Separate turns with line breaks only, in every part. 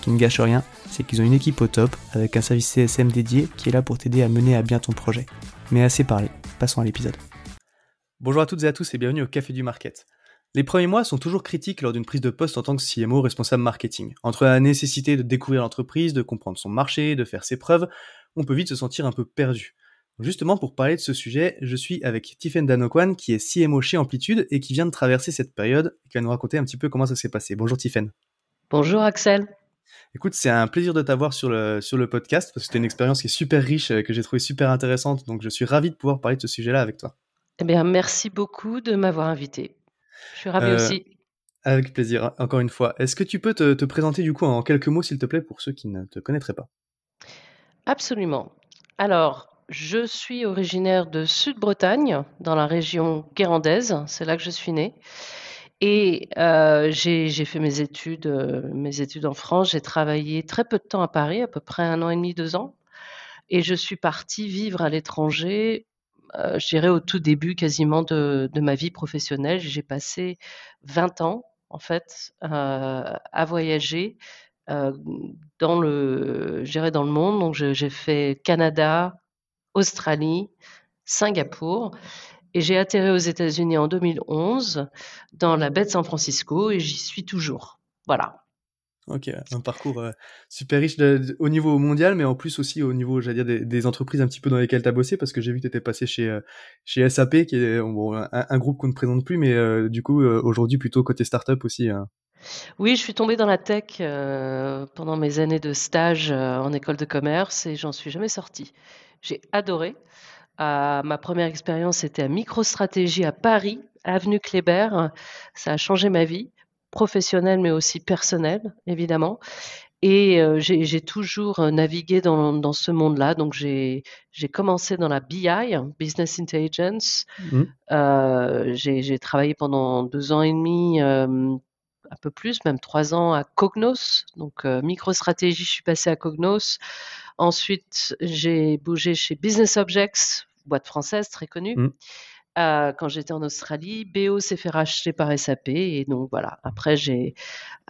Ce qui ne gâche rien, c'est qu'ils ont une équipe au top avec un service CSM dédié qui est là pour t'aider à mener à bien ton projet. Mais assez parlé, passons à l'épisode. Bonjour à toutes et à tous et bienvenue au Café du Market. Les premiers mois sont toujours critiques lors d'une prise de poste en tant que CMO responsable marketing. Entre la nécessité de découvrir l'entreprise, de comprendre son marché, de faire ses preuves, on peut vite se sentir un peu perdu. Justement, pour parler de ce sujet, je suis avec Tiffen Danokwan, qui est CMO chez Amplitude et qui vient de traverser cette période et qui va nous raconter un petit peu comment ça s'est passé. Bonjour Tiffen.
Bonjour Axel.
Écoute, c'est un plaisir de t'avoir sur le, sur le podcast parce que c'était une expérience qui est super riche, euh, que j'ai trouvé super intéressante. Donc, je suis ravi de pouvoir parler de ce sujet-là avec toi.
Eh bien, merci beaucoup de m'avoir invité. Je suis ravi euh, aussi.
Avec plaisir, encore une fois. Est-ce que tu peux te, te présenter du coup en quelques mots, s'il te plaît, pour ceux qui ne te connaîtraient pas?
Absolument. Alors, je suis originaire de Sud-Bretagne, dans la région guérandaise. C'est là que je suis née. Et euh, j'ai fait mes études, euh, mes études en France. J'ai travaillé très peu de temps à Paris, à peu près un an et demi, deux ans. Et je suis partie vivre à l'étranger, euh, je dirais au tout début quasiment de, ma vie professionnelle. J'ai passé 20 ans, en fait, à voyager dans le, dans le monde. Donc, j'ai fait Canada, Australie, Singapour. Et j'ai atterri aux États-Unis en 2011 dans la baie de San Francisco et j'y suis toujours. Voilà.
Ok, un parcours super riche au niveau mondial, mais en plus aussi au niveau, j'allais dire, des, entreprises un petit peu dans lesquelles tu as bossé, parce que j'ai vu que tu étais passé chez, chez SAP, qui est un, groupe qu'on ne présente plus, mais du coup, aujourd'hui plutôt côté startup aussi. Hein.
Oui, je suis tombée dans la tech pendant mes années de stage en école de commerce et j'en suis jamais sortie. J'ai adoré. Euh, ma première expérience était à MicroStratégie à Paris, avenue Kléber. Ça a changé ma vie, professionnelle mais aussi personnelle, évidemment. Et euh, j'ai toujours navigué dans, ce monde-là. Donc, j'ai commencé dans la BI, Business Intelligence. Mmh. Euh, j'ai travaillé pendant deux ans et demi, un peu plus, même trois ans à Cognos. Donc, MicroStratégie, je suis passée à Cognos. Ensuite, j'ai bougé chez Business Objects, boîte française très connue. Mmh. Euh, quand j'étais en Australie, BO s'est fait racheter par SAP et donc voilà. Après, j'ai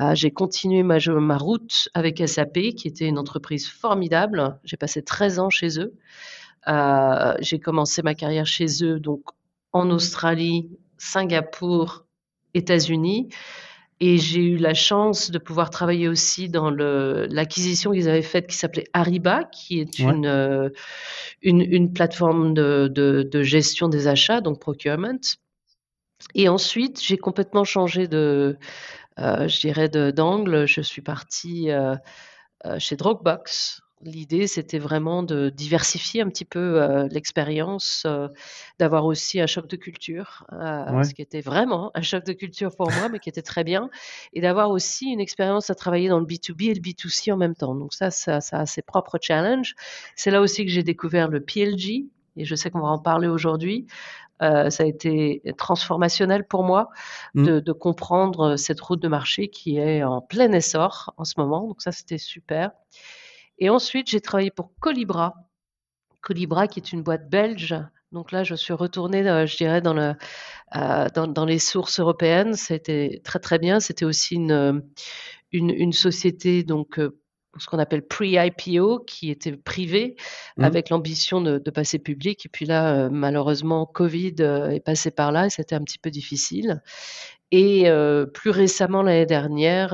euh, j'ai continué ma, ma route avec SAP, qui était une entreprise formidable. J'ai passé 13 ans chez eux. Euh, j'ai commencé ma carrière chez eux donc en Australie, Singapour, États-Unis. Et j'ai eu la chance de pouvoir travailler aussi dans l'acquisition qu'ils avaient faite qui s'appelait Ariba, qui est une, euh, une, une, plateforme de, de, de, gestion des achats, donc procurement. Et ensuite, j'ai complètement changé de, euh, je dirais, d'angle. Je suis partie euh chez Dropbox L'idée, c'était vraiment de diversifier un petit peu euh, l'expérience, euh, d'avoir aussi un choc de culture, euh, ce qui était vraiment un choc de culture pour moi, mais qui était très bien, et d'avoir aussi une expérience à travailler dans le B2B et le B2C en même temps. Donc ça, ça, ça a ses propres challenges. C'est là aussi que j'ai découvert le PLG, et je sais qu'on va en parler aujourd'hui. ça a été transformationnel pour moi mmh. de, de, comprendre cette route de marché qui est en plein essor en ce moment. Donc ça, c'était super. Et ensuite, j'ai travaillé pour Colibra. Colibra, qui est une boîte belge Donc là, je suis retournée, je dirais, dans, le, dans, dans, les sources européennes. C'était très très bien. C'était aussi une, une, une, société donc ce qu'on appelle pre-IPO, qui était privé, mmh. avec l'ambition de, de, passer public. Et puis là, malheureusement, Covid est passé par là et c'était un petit peu difficile. Et plus récemment, l'année dernière,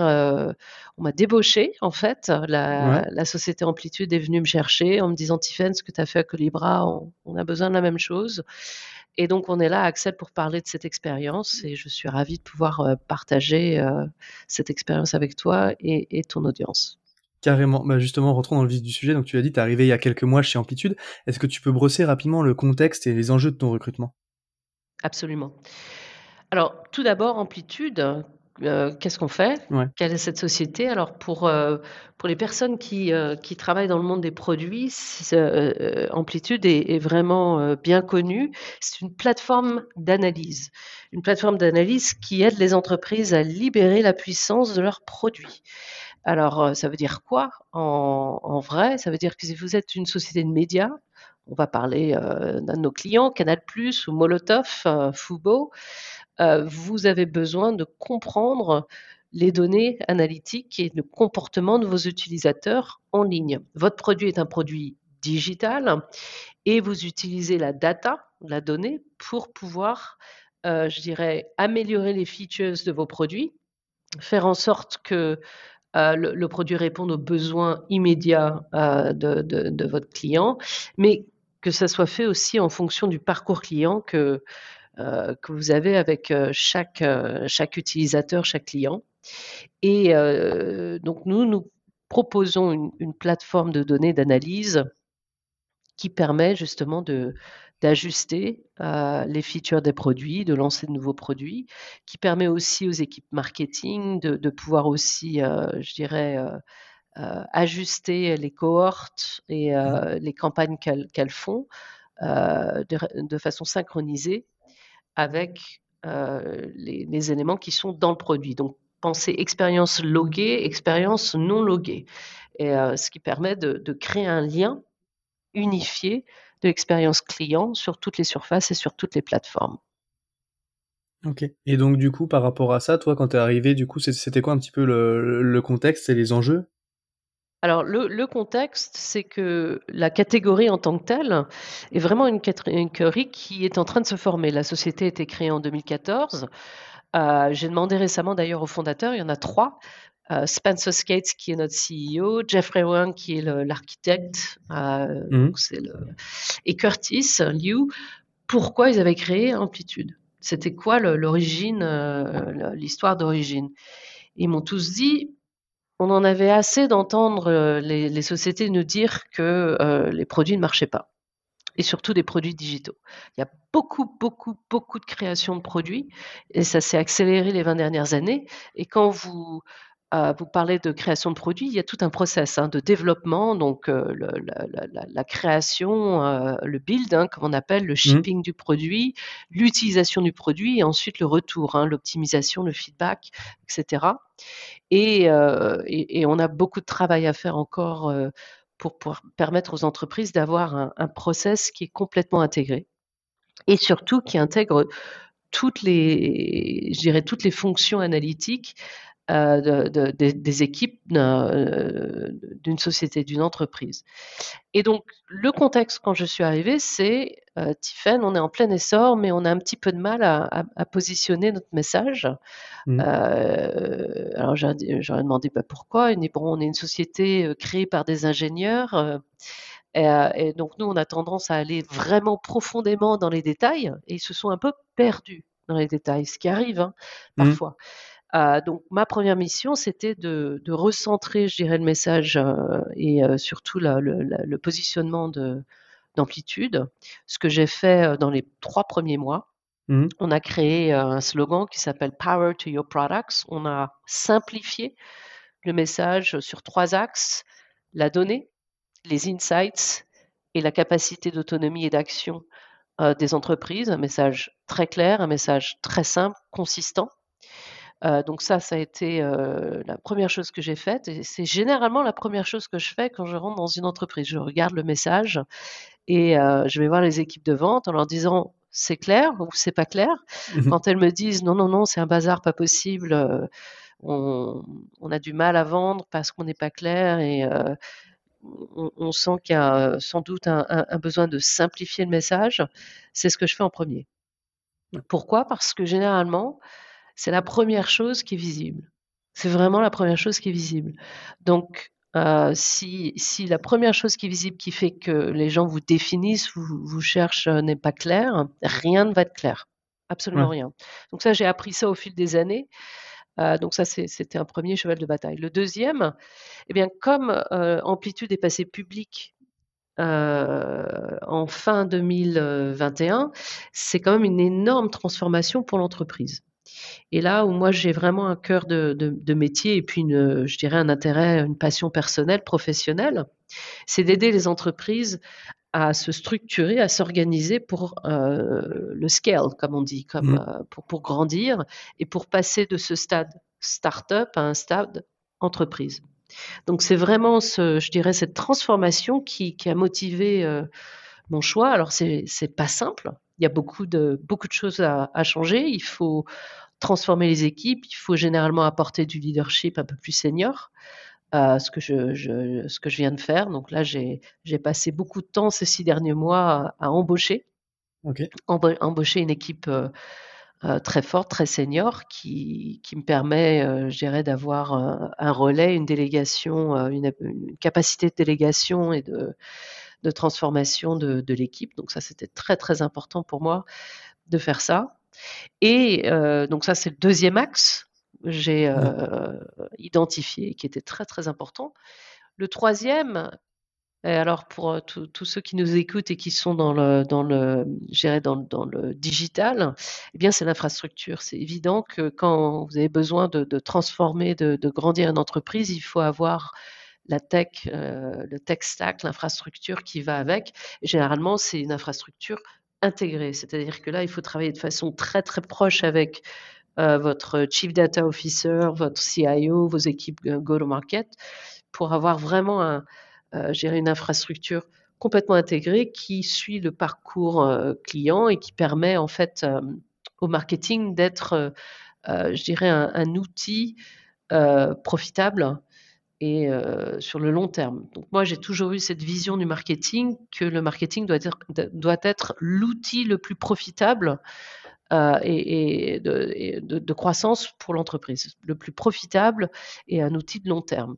on m'a débauché, en fait. La, société Amplitude est venue me chercher en me disant Tiffen, ce que tu as fait à Colibra, on, a besoin de la même chose. Et donc, on est là, Axel, pour parler de cette expérience. Et je suis ravie de pouvoir partager cette expérience avec toi et, ton audience.
Carrément. Bah justement, rentrons dans le vif du sujet. Donc, tu as dit, tu es arrivé il y a quelques mois chez Amplitude. Est-ce que tu peux brosser rapidement le contexte et les enjeux de ton recrutement?
Absolument. Alors, tout d'abord, Amplitude, euh, qu'est-ce qu'on fait? Quelle est cette société? Alors, pour, euh, pour les personnes qui, euh, qui travaillent dans le monde des produits, Amplitude est, est vraiment bien connue. C'est une plateforme d'analyse. Une plateforme d'analyse qui aide les entreprises à libérer la puissance de leurs produits. Alors, ça veut dire quoi en, en vrai? Ça veut dire que si vous êtes une société de médias, on va parler d'un de nos clients, Canal+, ou Molotov, Fubo, euh, vous avez besoin de comprendre les données analytiques et le comportement de vos utilisateurs en ligne. Votre produit est un produit digital et vous utilisez la data, la donnée, pour pouvoir, euh, je dirais, améliorer les features de vos produits, faire en sorte que euh, le, produit réponde aux besoins immédiats de, de, votre client, que ça soit fait aussi en fonction du parcours client que, euh, que vous avez avec euh, chaque, euh, chaque utilisateur, chaque client. Et donc nous, nous proposons une, plateforme de données d'analyse qui permet justement de, d'ajuster les features des produits, de lancer de nouveaux produits, qui permet aussi aux équipes marketing de, de pouvoir aussi, je dirais, ajuster les cohortes et mmh. les campagnes qu'elles, font de, de, façon synchronisée avec euh, les, éléments qui sont dans le produit. Donc, pensez expérience loguée, expérience non loguée. Et, euh, ce qui permet de, créer un lien unifié de l'expérience client sur toutes les surfaces et sur toutes les plateformes.
Ok. Et donc du coup, par rapport à ça, toi, quand tu es arrivé, du coup, c'était quoi un petit peu le contexte et les enjeux?
Alors le, contexte, c'est que la catégorie en tant que telle est vraiment une catégorie qui est en train de se former. La société a été créée en 2014. Euh, j'ai demandé récemment d'ailleurs aux fondateurs, il y en a trois. Euh, Spencer Skates qui est notre CEO, Jeffrey Wang qui est l'architecte, euh, mmh. et Curtis Liu, pourquoi ils avaient créé Amplitude? C'était quoi l'origine, l'histoire d'origine? Ils m'ont tous dit, on en avait assez d'entendre euh, les, sociétés nous dire que euh, les produits ne marchaient pas, et surtout des produits digitaux. Il y a beaucoup, beaucoup, beaucoup de création de produits, et ça s'est accéléré les 20 dernières années. Et quand vous euh, vous parlez de création de produits, il y a tout un process hein, de développement, donc euh, la, création, euh, le build, hein, comme on appelle, le mmh. shipping du produit, l'utilisation du produit et ensuite le retour, hein, l'optimisation, le feedback, etc. Et, on a beaucoup de travail à faire encore pour, pouvoir permettre aux entreprises d'avoir un, un process qui est complètement intégré et surtout qui intègre toutes les, je dirais, toutes les fonctions analytiques euh, de, des équipes euh, d'une société, d'une entreprise. Et donc, le contexte quand je suis arrivée, c'est, euh, Tiffen, on est en plein essor, mais on a un petit peu de mal à, positionner notre message. Mmh. Euh, alors, j'aurais demandé bah, pourquoi? Il dit, bon, on est une société créée par des ingénieurs. Et, donc, nous, on a tendance à aller vraiment profondément dans les détails et ils se sont un peu perdus dans les détails, ce qui arrive hein, mmh. Euh, donc ma première mission, c'était de, recentrer, je dirais, le message euh, et euh, surtout le, positionnement d'amplitude. Ce que j'ai fait dans les trois premiers mois, mmh on a créé un slogan qui s'appelle Power to Your Products. On a simplifié le message sur trois axes la donnée, les insights et la capacité d'autonomie et d'action des entreprises. Un message très clair, un message très simple, consistant. Euh, donc ça, ça a été euh, la première chose que j'ai faite. Et c'est généralement la première chose que je fais quand je rentre dans une entreprise. Je regarde le message Et je vais voir les équipes de vente en leur disant c'est clair ou c'est pas clair? Mmh Quand elles me disent non, non, non, c'est un bazar, pas possible, on, a du mal à vendre parce qu'on n'est pas clair et on, sent qu'il y a sans doute un, besoin de simplifier le message, c'est ce que je fais en premier. Pourquoi? Parce que généralement, c'est la première chose qui est visible. C'est vraiment la première chose qui est visible. Donc, euh, si, la première chose qui est visible, qui fait que les gens vous définissent, vous, vous cherchent, euh, n'est pas clair, rien ne va être clair. Absolument rien. Donc ça, j'ai appris ça au fil des années. Euh, donc ça, c'était un premier cheval de bataille. Le deuxième, eh bien, comme Amplitude est passé public en fin 2021, c'est quand même une énorme transformation pour l'entreprise. Et là où moi j'ai vraiment un cœur de, métier et puis une, je dirais un intérêt, une passion personnelle, professionnelle, c'est d'aider les entreprises à se structurer, à s'organiser pour euh, le scale, comme on dit, comme, mmh. euh, pour, pour grandir et pour passer de ce stade start-up à un stade entreprise. Donc c'est vraiment, ce, je dirais, cette transformation qui, a motivé euh, mon choix. Alors c'est pas simple. Il y a beaucoup de beaucoup de choses à, à changer. Il faut transformer les équipes, il faut généralement apporter du leadership un peu plus senior. Euh, ce, que je, ce que je viens de faire. Donc là, j'ai passé beaucoup de temps ces six derniers mois à, embaucher, embaucher une équipe euh, euh, très forte, très senior, qui, qui me permet, je dirais, d'avoir un, relais, une délégation, une, capacité de délégation et de, de transformation de, de l'équipe. Donc ça, c'était très, très important pour moi de faire ça. Et euh, donc ça, c'est le deuxième axe que j'ai euh, identifié, qui était très très important. Le troisième, et alors pour euh, tous ceux qui nous écoutent et qui sont dans le, dans le, dans, dans le digital, eh bien c'est l'infrastructure. C'est évident que quand vous avez besoin de, transformer, de, grandir une entreprise, il faut avoir la tech, le tech stack, l'infrastructure qui va avec. Généralement, c'est une infrastructure intégré. C'est-à-dire que là, il faut travailler de façon très très proche avec euh, votre Chief Data Officer, votre CIO, vos équipes go-to-market, pour avoir vraiment un, euh, gérer une infrastructure complètement intégrée qui suit le parcours euh, client et qui permet en fait au marketing d'être, je dirais, un outil profitable et euh, sur le long terme. Donc moi, j'ai toujours eu cette vision du marketing que le marketing doit être, doit être l'outil le plus profitable euh, et, de, croissance pour l'entreprise, le plus profitable et un outil de long terme.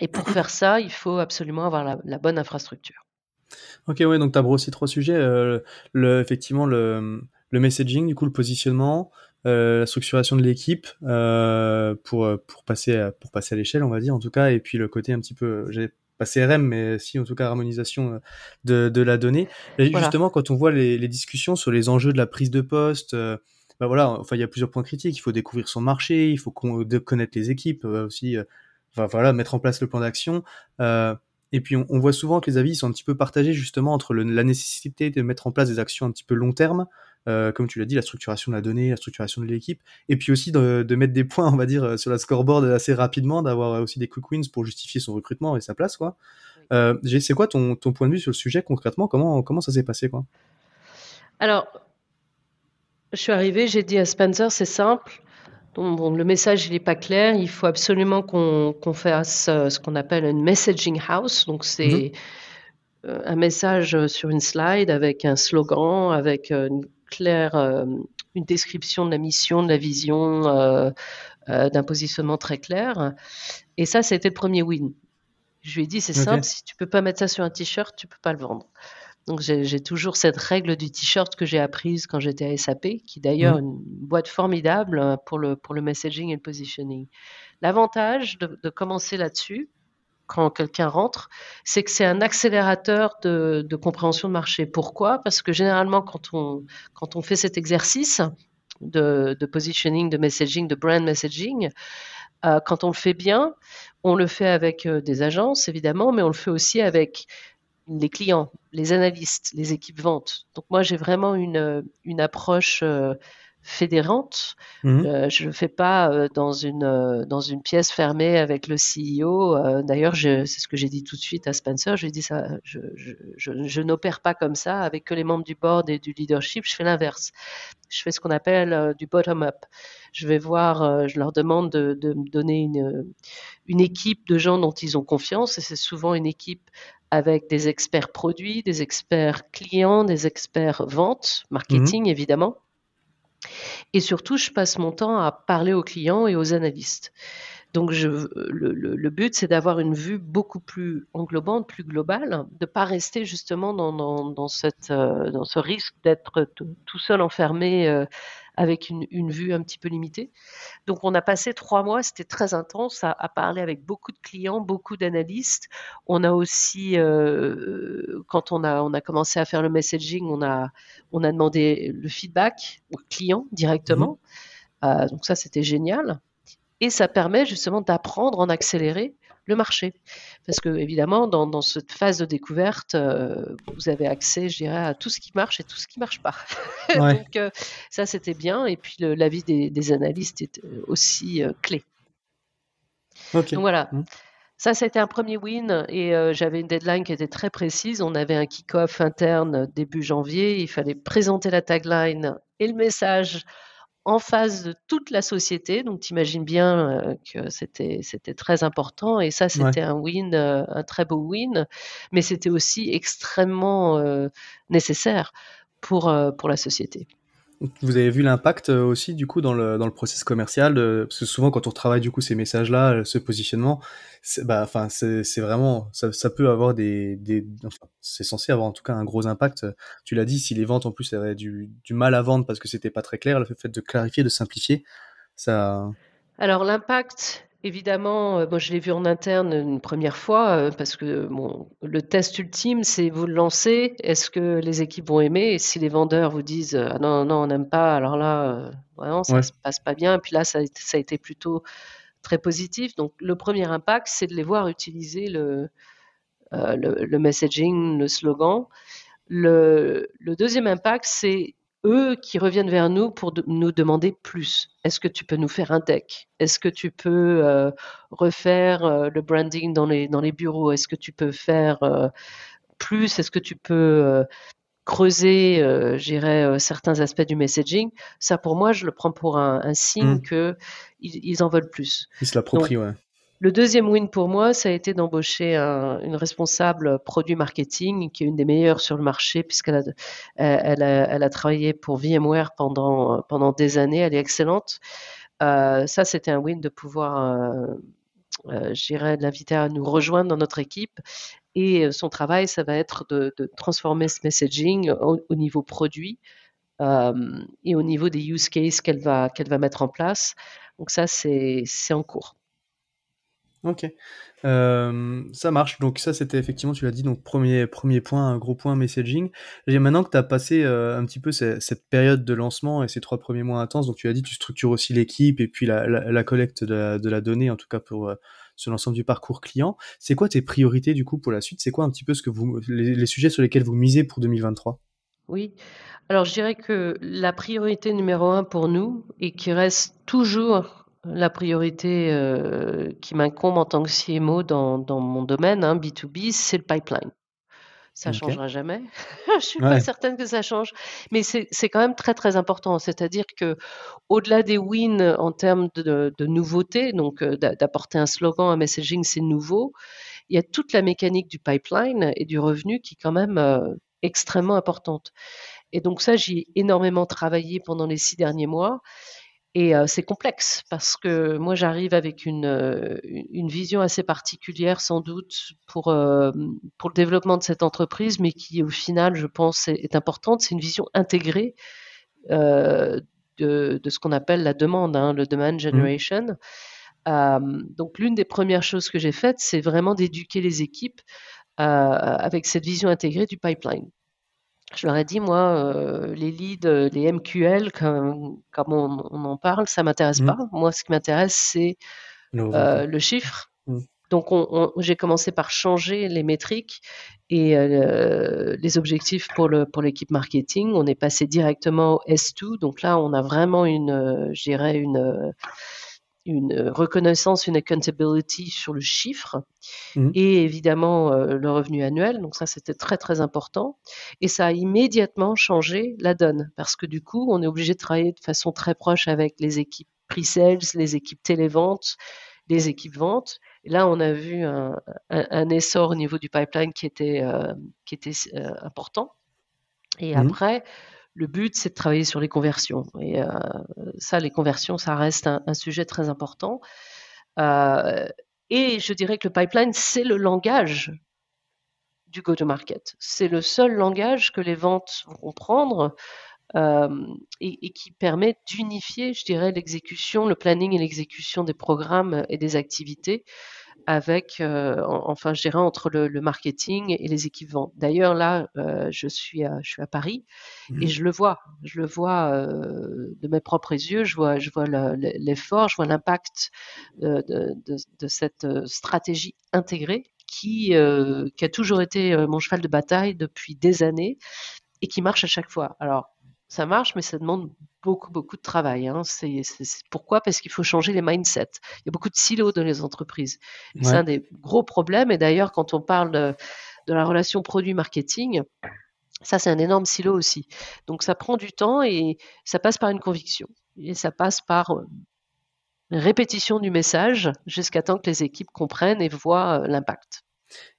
Et pour faire ça, il faut absolument avoir la, bonne infrastructure.
Ok, ouais, donc tu as brossé trois sujets. Euh, le, effectivement, le, le messaging, du coup, le positionnement, la structuration de l'équipe euh, pour pour passer à, pour passer à l'échelle on va dire en tout cas et puis le côté un petit peu j'ai pas CRM mais si en tout cas harmonisation euh, de, de la donnée. Et justement quand on voit les, les, discussions sur les enjeux de la prise de poste bah voilà enfin il y a plusieurs points critiques. Il faut découvrir son marché il faut connaître les équipes aussi enfin, voilà mettre en place le plan d'action. Et puis on, on, voit souvent que les avis sont un petit peu partagés justement entre le, la nécessité de mettre en place des actions un petit peu long terme euh, comme tu l'as dit, la structuration de la donnée, la structuration de l'équipe, et puis aussi de, mettre des points, on va dire, euh, sur la scoreboard assez rapidement, d'avoir aussi des quick wins pour justifier son recrutement et sa place, quoi. Euh, c'est quoi ton, point de vue sur le sujet concrètement? Comment, comment ça s'est passé, quoi?
Alors, je suis arrivée, j'ai dit à Spencer, c'est simple. le message il n'est pas clair. Il faut absolument qu'on fasse ce qu'on appelle une messaging house. Donc c'est mm-hmm. un message sur une slide avec un slogan, avec une clair, euh, une description de la mission, de la vision, euh, euh, d'un positionnement très clair. Et ça, c'était le premier win. Je lui ai dit, c'est simple, si tu peux pas mettre ça sur un t-shirt, tu peux pas le vendre. Donc j'ai toujours cette règle du t-shirt que j'ai apprise quand j'étais à SAP, qui d'ailleurs est une boîte formidable pour le, pour le messaging et le positioning. L'avantage de, de, commencer là-dessus, quand quelqu'un rentre, c'est que c'est un accélérateur de, compréhension de marché. Pourquoi? Parce que généralement, quand on, fait cet exercice de, positioning, de messaging, de brand messaging, euh, quand on le fait bien, on le fait avec euh, des agences, évidemment, mais on le fait aussi avec les clients, les analystes, les équipes ventes. Donc moi, j'ai vraiment une, une approche euh, fédérante.
Mmh.
Euh, je ne le fais pas euh, dans, une, euh, dans une pièce fermée avec le CEO. D'ailleurs, c'est ce que j'ai dit tout de suite à Spencer. Je lui ai dit ça, je, je, je, je n'opère pas comme ça avec que les membres du board et du leadership. Je fais l'inverse. Je fais ce qu'on appelle du bottom-up. Je vais voir, je leur demande de, de me donner une, une équipe de gens dont ils ont confiance. Et c'est souvent une équipe avec des experts produits, des experts clients, des experts ventes, marketing évidemment. Et surtout, je passe mon temps à parler aux clients et aux analystes. Donc, le, but, c'est d'avoir une vue beaucoup plus englobante, plus globale, de ne pas rester justement euh, dans ce risque d'être tout seul enfermé euh, avec une, une vue un petit peu limitée. Donc, on a passé trois mois, c'était très intense, à, à parler avec beaucoup de clients, beaucoup d'analystes. On a aussi, euh, quand on a, on a commencé à faire le messaging, on a, on a demandé le feedback aux clients directement. Euh, donc ça, c'était génial. Et ça permet justement d'apprendre en accéléré le marché. Parce que, évidemment, dans, dans cette phase de découverte, euh, vous avez accès, je dirais, à tout ce qui marche et tout ce qui ne marche pas.
Ouais.
Donc, euh, ça, c'était bien. Et puis, l'avis des, des analystes est euh, aussi euh, clé. Donc, voilà.
Mm.
Ça, c'était un premier win et euh, j'avais une deadline qui était très précise. On avait un kick-off interne début janvier. Il fallait présenter la tagline et le message en face de toute la société. Donc, tu imagines bien euh, que c'était c'était très important. Et ça, c'était un win, euh, un très beau win. Mais c'était aussi extrêmement euh, nécessaire pour, pour la société.
Vous avez vu l'impact euh, aussi du coup dans le dans le process commercial euh, parce que souvent quand on travaille du coup ces messages là euh, ce positionnement c'est bah enfin c'est c'est vraiment ça, peut avoir des des c'est censé avoir en tout cas un gros impact. Tu l'as dit si les ventes en plus avaient du du mal à vendre parce que c'était pas très clair le fait de clarifier de simplifier ça
Alors l'impact Évidemment, euh, moi je l'ai vu en interne une première fois euh, parce que bon, le test ultime, c'est vous le lancez, est-ce que les équipes vont aimer? Et si les vendeurs vous disent euh, ah non, non, on n'aime pas, alors là, vraiment, ça
Ouais.
se passe pas bien. Et puis là, ça a, été- ça a été plutôt très positif. Donc le premier impact, c'est de les voir utiliser le, euh, le, le messaging, le slogan. Le, le deuxième impact, c'est eux qui reviennent vers nous pour de- nous demander plus. Est-ce que tu peux nous faire un deck? Est-ce que tu peux euh, refaire euh, le branding dans les, dans les bureaux? Est-ce que tu peux faire euh, plus? Est-ce que tu peux creuser, euh, certains aspects du messaging? Ça, pour moi, je le prends pour un, un signe
Mm.
qu'ils ils en veulent plus.
ils se l'approprient ouais
Le deuxième win pour moi, ça a été d'embaucher un- une responsable produit marketing qui est une des meilleures sur le marché puisqu'elle a, travaillé pour VMware pendant, des années. Elle est excellente. Euh, ça, c'était un win de pouvoir, euh, euh, je dirais, l'inviter à nous rejoindre dans notre équipe. Et euh, son travail, ça va être de, transformer ce messaging au, au niveau produit et au niveau des use cases qu'elle va, mettre en place. Donc ça, c'est en cours.
Ok, Euh, ça marche. Donc ça, c'était effectivement, tu l'as dit, donc premier, premier point, un gros point messaging. Et maintenant que tu as passé euh, un petit peu ce- cette période de lancement et ces trois premiers mois intenses, donc tu as dit, tu structures aussi l'équipe et puis la, collecte de la, donnée, en tout cas pour euh, sur l'ensemble du parcours client. C'est quoi tes priorités du coup pour la suite? C'est quoi un petit peu ce que vous, les sujets sur lesquels vous misez pour 2023
Oui. Alors, je dirais que la priorité numéro un pour nous, et qui reste toujours la priorité euh, qui m'incombe en tant que CMO dans, dans mon domaine, hein, B2B, c'est le pipeline. Ça
Ok.
changera jamais. je suis pas certaine que ça change, mais c'est quand même très très important. C'est-à-dire que au-delà des wins en termes de, de nouveautés, donc euh, d'a- d'apporter un slogan, un messaging, c'est nouveau. Il y a toute la mécanique du pipeline et du revenu qui est quand même euh, extrêmement importante. Et donc ça, j'y ai énormément travaillé pendant les six derniers mois. Et euh, c'est complexe parce que moi, j'arrive avec une, euh, une vision assez particulière, sans doute, pour, euh, pour le développement de cette entreprise, mais qui, au final, je pense, est, est importante. C'est une vision intégrée de, de ce qu'on appelle la demande, hein, le demand generation. Euh, donc, l'une des premières choses que j'ai faites, c'est vraiment d'éduquer les équipes avec cette vision intégrée du pipeline. Je leur ai dit, moi, euh, les leads, euh, les MQL, comme, comme on, on en parle, ça m'intéresse
Mhm.
pas. Moi, ce qui m'intéresse, c'est
Le
euh, le chiffre.
Mhm.
Donc, on- on- j'ai commencé par changer les métriques Et les objectifs pour le pour l'équipe marketing, on est passé directement au S2. Donc là, on a vraiment une, je dirais une une reconnaissance, une accountability sur le chiffre mmh. et évidemment le revenu annuel. Donc ça, c'était très très important. Et ça a immédiatement changé la donne parce que du coup, on est obligé de travailler de façon très proche avec les équipes pre-sales, les équipes téléventes, les équipes ventes. Et là, on a vu un, essor au niveau du pipeline qui était, qui était important. Et mmh. après, le but, c'est de travailler sur les conversions. Et euh, ça, les conversions, ça reste un, sujet très important. Euh, et je dirais que le pipeline, c'est le langage du go-to-market. C'est le seul langage que les ventes vont prendre euh, et, qui permet d'unifier, je dirais, l'exécution, le planning et l'exécution des programmes et des activités avec, euh, enfin, je dirais, entre le, marketing et les équipes ventes. D'ailleurs, là, euh, je, suis à, je suis à Paris et mmh. je le vois. Je le vois euh, de mes propres yeux. Je vois, je vois l'effort, je vois l'impact de, de, cette stratégie intégrée qui, qui a toujours été mon cheval de bataille depuis des années et qui marche à chaque fois. Alors, ça marche, mais ça demande beaucoup, beaucoup de travail. Hein. C'est, pourquoi? Parce qu'il faut changer les mindsets. Il y a beaucoup de silos dans les entreprises. C'est un des gros problèmes. Et d'ailleurs, quand on parle de, la relation produit-marketing, ça, c'est un énorme silo aussi. Donc, ça prend du temps et ça passe par une conviction. Et ça passe par euh, une répétition du message jusqu'à temps que les équipes comprennent et voient euh, l'impact.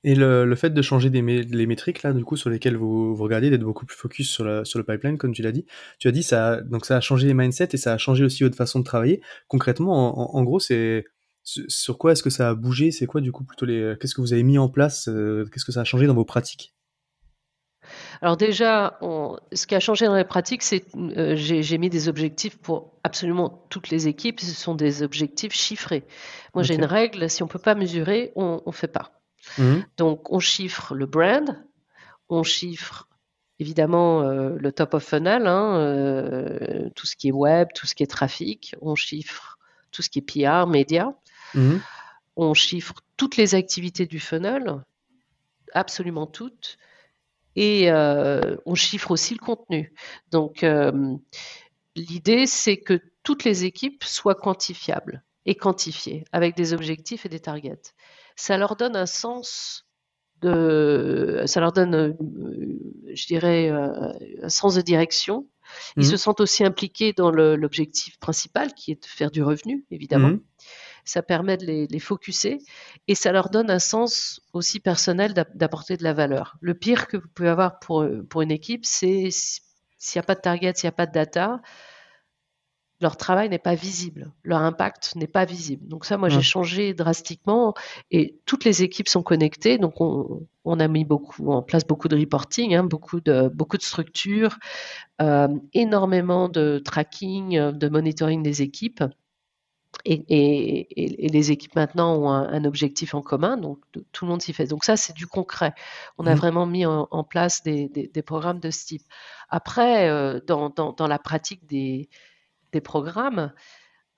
Et le, le, fait de changer des les métriques là, du coup, sur lesquelles vous, vous regardez, d'être beaucoup plus focus sur, la, sur le pipeline, comme tu l'as dit. Tu as dit ça, donc ça a changé les mindsets et ça a changé aussi votre façon de travailler. Concrètement, en, gros, c'est sur quoi est-ce que ça a bougé? C'est quoi du coup plutôt les Qu'est-ce que vous avez mis en place euh, Qu'est-ce que ça a changé dans vos pratiques?
Alors déjà, on, ce qui a changé dans les pratiques, c'est euh, j'ai mis des objectifs pour absolument toutes les équipes. Ce sont des objectifs chiffrés. Moi, j'ai une règle si on peut pas mesurer, on ne fait pas. Mhm. Donc, on chiffre le brand, on chiffre évidemment euh, le top of funnel, hein, euh, tout ce qui est web, tout ce qui est trafic, on chiffre tout ce qui est PR, médias, mhm. on chiffre toutes les activités du funnel, absolument toutes, et euh, on chiffre aussi le contenu. Donc, l'idée, c'est que toutes les équipes soient quantifiables et quantifiées avec des objectifs et des targets ça leur donne un sens de, ça leur donne, euh, je dirais, euh, un sens de direction. Ils se mhm. sentent aussi impliqués dans l'objectif principal, qui est de faire du revenu, évidemment. Mhm. Ça permet de les, les focuser et ça leur donne un sens aussi personnel d'apporter de la valeur. Le pire que vous pouvez avoir pour, pour une équipe, c'est s'il n'y a pas de target, s'il n'y a pas de data, leur travail n'est pas visible, leur impact n'est pas visible. Donc ça, moi, j'ai changé drastiquement et toutes les équipes sont connectées. Donc on, a mis beaucoup en place beaucoup de reporting, hein, beaucoup de beaucoup de structures, euh, énormément de tracking, de monitoring des équipes. Et, les équipes maintenant ont un, objectif en commun, donc tout le monde s'y fait. Donc ça, c'est du concret. On a mmh. vraiment mis en, place des, programmes de ce type. Après, euh, dans, la pratique des, des programmes,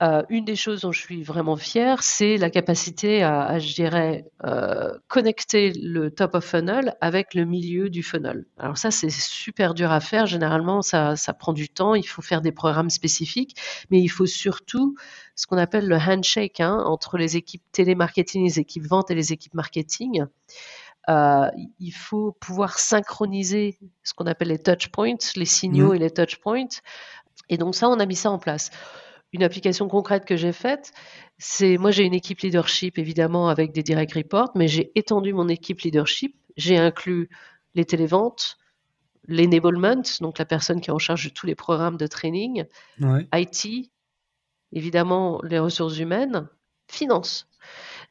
euh, une des choses dont je suis vraiment fière, c'est la capacité à, je dirais, euh, connecter le top of funnel avec le milieu du funnel. Alors ça, c'est super dur à faire. Généralement, ça, ça, prend du temps. Il faut faire des programmes spécifiques, mais il faut surtout ce qu'on appelle le handshake hein, entre les équipes télémarketing, les équipes vente et les équipes marketing. Euh, il faut pouvoir synchroniser ce qu'on appelle les touch points, les signaux mmh. et les touch points, et donc ça, on a mis ça en place. Une application concrète que j'ai faite, c'est moi j'ai une équipe leadership évidemment avec des direct reports, mais j'ai étendu mon équipe leadership. J'ai inclus les téléventes, l'enablement, donc la personne qui est en charge de tous les programmes de training, IT, évidemment les ressources humaines, finance.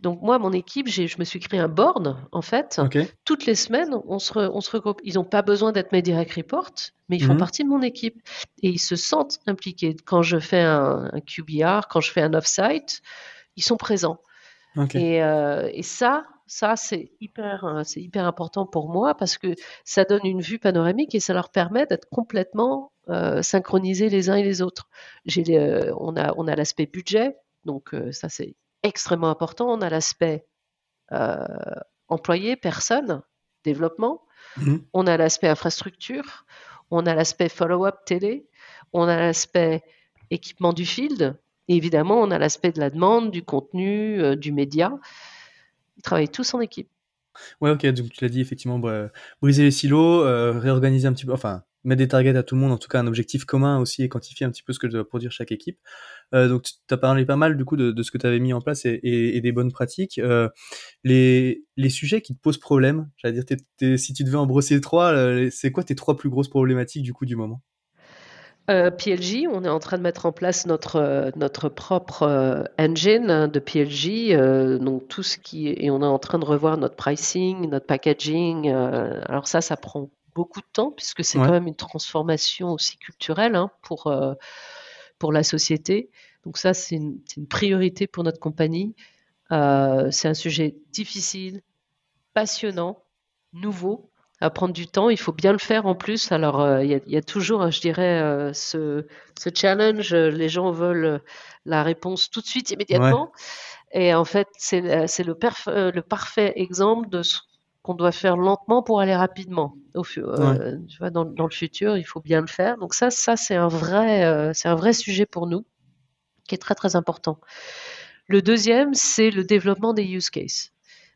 Donc moi, mon équipe, je me suis créé un board, en fait. Toutes les semaines, on se, regroupe. Ils n'ont pas besoin d'être mes direct reports, mais ils font mhm. partie de mon équipe. Et ils se sentent impliqués. Quand je fais un, QBR, quand je fais un off-site, ils sont présents. Euh, et, ça, ça c'est hyper, euh, c'est hyper important pour moi parce que ça donne une vue panoramique et ça leur permet d'être complètement euh, synchronisés les uns et les autres. on a, on a l'aspect budget, donc ça c'est extrêmement important. On a l'aspect euh, employé, personne, développement,
Mmh.
on a l'aspect infrastructure, on a l'aspect follow-up télé, on a l'aspect équipement du field, et évidemment, on a l'aspect de la demande, du contenu, euh, du média. Ils travaillent tous en équipe.
Ouais, ok, donc tu l'as dit effectivement, bah, briser les silos, euh, réorganiser un petit peu, enfin, mettre des targets à tout le monde, en tout cas un objectif commun aussi et quantifier un petit peu ce que doit produire chaque équipe. Euh, donc tu as parlé pas mal du coup de, de ce que tu avais mis en place et, et, et des bonnes pratiques. Euh, les, les sujets qui te posent problème, j'allais dire, si tu devais en brosser trois, euh, c'est quoi tes trois plus grosses problématiques du coup du moment?
Euh, PLG, on est en train de mettre en place notre, notre propre euh, engine hein, de PLG, euh, donc tout ce qui est- et on est en train de revoir notre pricing, notre packaging. alors ça, ça prend beaucoup de temps puisque c'est
Ouais.
quand même une transformation aussi culturelle hein, pour, pour la société. Donc ça, c'est une, priorité pour notre compagnie. Euh, c'est un sujet difficile, passionnant, nouveau, à prendre du temps. Il faut bien le faire en plus. Alors, euh, il y, a- il y a toujours, je dirais, euh, ce, ce challenge. Les gens veulent la réponse tout de suite, immédiatement. Et en fait, c'est le parfait exemple de ce qu'on doit faire lentement pour aller rapidement. Au, euh, tu vois, dans, dans le futur, il faut bien le faire. Donc ça, ça c'est un vrai, euh, c'est un vrai sujet pour nous, qui est très très important. Le deuxième, c'est le développement des use cases.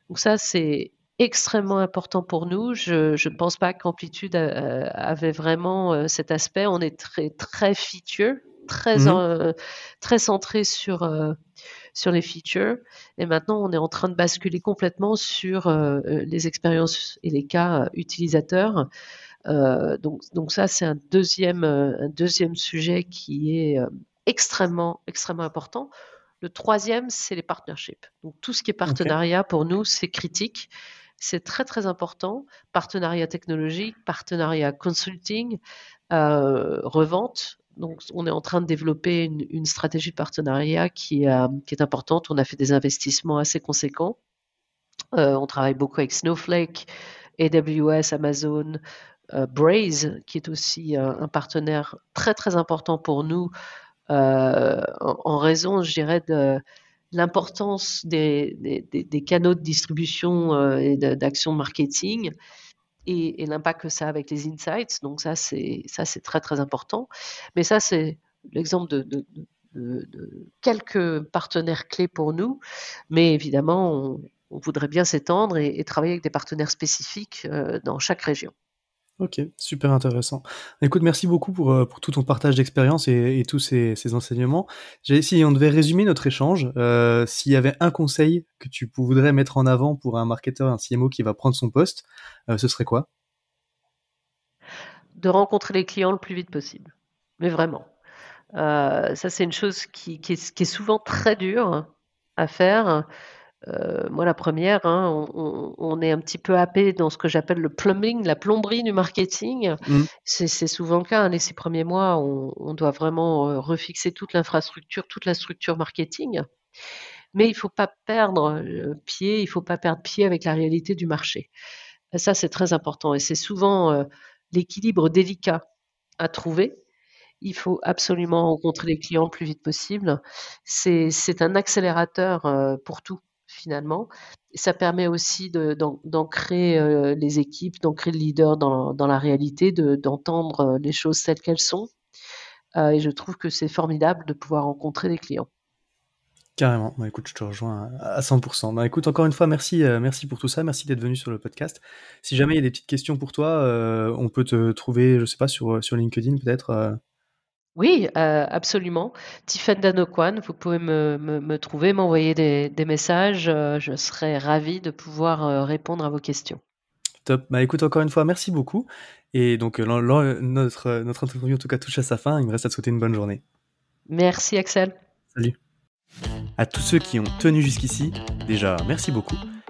Donc ça, c'est extrêmement important pour nous. Je ne pense pas qu'Amplitude euh, avait vraiment cet aspect. On est très très feature, très
Mhm.
euh, très centré sur sur les features. Et maintenant, on est en train de basculer complètement sur euh, euh, les expériences et les cas euh, utilisateurs. Euh, donc, donc ça, c'est un deuxième, un deuxième sujet qui est extrêmement, extrêmement important. Le troisième, c'est les partnerships. Donc, tout ce qui est partenariat, pour nous, c'est critique. C'est très, très important. Partenariat technologique, partenariat consulting, euh, revente. Donc, on est en train de développer une, stratégie de partenariat qui, euh, qui est importante. On a fait des investissements assez conséquents. Euh, on travaille beaucoup avec Snowflake, AWS, Amazon, euh, Braze, qui est aussi un partenaire très très important pour nous en, raison, je dirais, de l'importance des, canaux de distribution et d'action marketing et, l'impact que ça a avec les insights. Donc ça, c'est ça, c'est très très important. Mais ça, c'est l'exemple de, quelques partenaires clés pour nous. Mais évidemment, on, voudrait bien s'étendre et, et travailler avec des partenaires spécifiques euh, dans chaque région.
Ok, super intéressant. Écoute, merci beaucoup pour, euh, pour tout ton partage d'expérience et, tous ces, ces enseignements. Si on devait résumer notre échange, euh, s'il y avait un conseil que tu voudrais mettre en avant pour un marketeur, un CMO qui va prendre son poste, euh, ce serait quoi?
De rencontrer les clients le plus vite possible. Mais vraiment. Ça, c'est une chose qui est souvent très dure à faire. Euh, moi, la première, hein, on, est un petit peu happé dans ce que j'appelle le plumbing, la plomberie du marketing.
Mm.
C'est souvent le cas. hein, les six premiers mois, on, on doit vraiment euh, refixer toute l'infrastructure, toute la structure marketing. Mais il ne faut pas perdre euh, pied, il ne faut pas perdre pied avec la réalité du marché. Et ça, c'est très important. Et c'est souvent euh, l'équilibre délicat à trouver. Il faut absolument rencontrer les clients le plus vite possible. C'est un accélérateur pour tout, finalement. Ça permet aussi d'ancrer euh, les équipes, d'ancrer le leader dans, dans la réalité, de- d'entendre euh, les choses telles qu'elles sont. Euh, et je trouve que c'est formidable de pouvoir rencontrer les clients.
Carrément. Bah, écoute, je te rejoins à à 100%. Bah, écoute, encore une fois, merci, merci pour tout ça. Merci d'être venu sur le podcast. Si jamais il y a des petites questions pour toi, on peut te trouver, je sais pas, sur, sur LinkedIn peut-être.
Oui, euh, absolument. Tiffen Danokwan, vous pouvez me, me- me trouver, m'envoyer des, des messages. euh, je serai ravie de pouvoir euh, répondre à vos questions.
Top. Bah écoute, encore une fois, merci beaucoup. Et donc, notre, notre interview en tout cas touche à sa fin. Il me reste à te souhaiter une bonne journée.
Merci Axel.
Salut. À tous ceux qui ont tenu jusqu'ici, déjà merci beaucoup.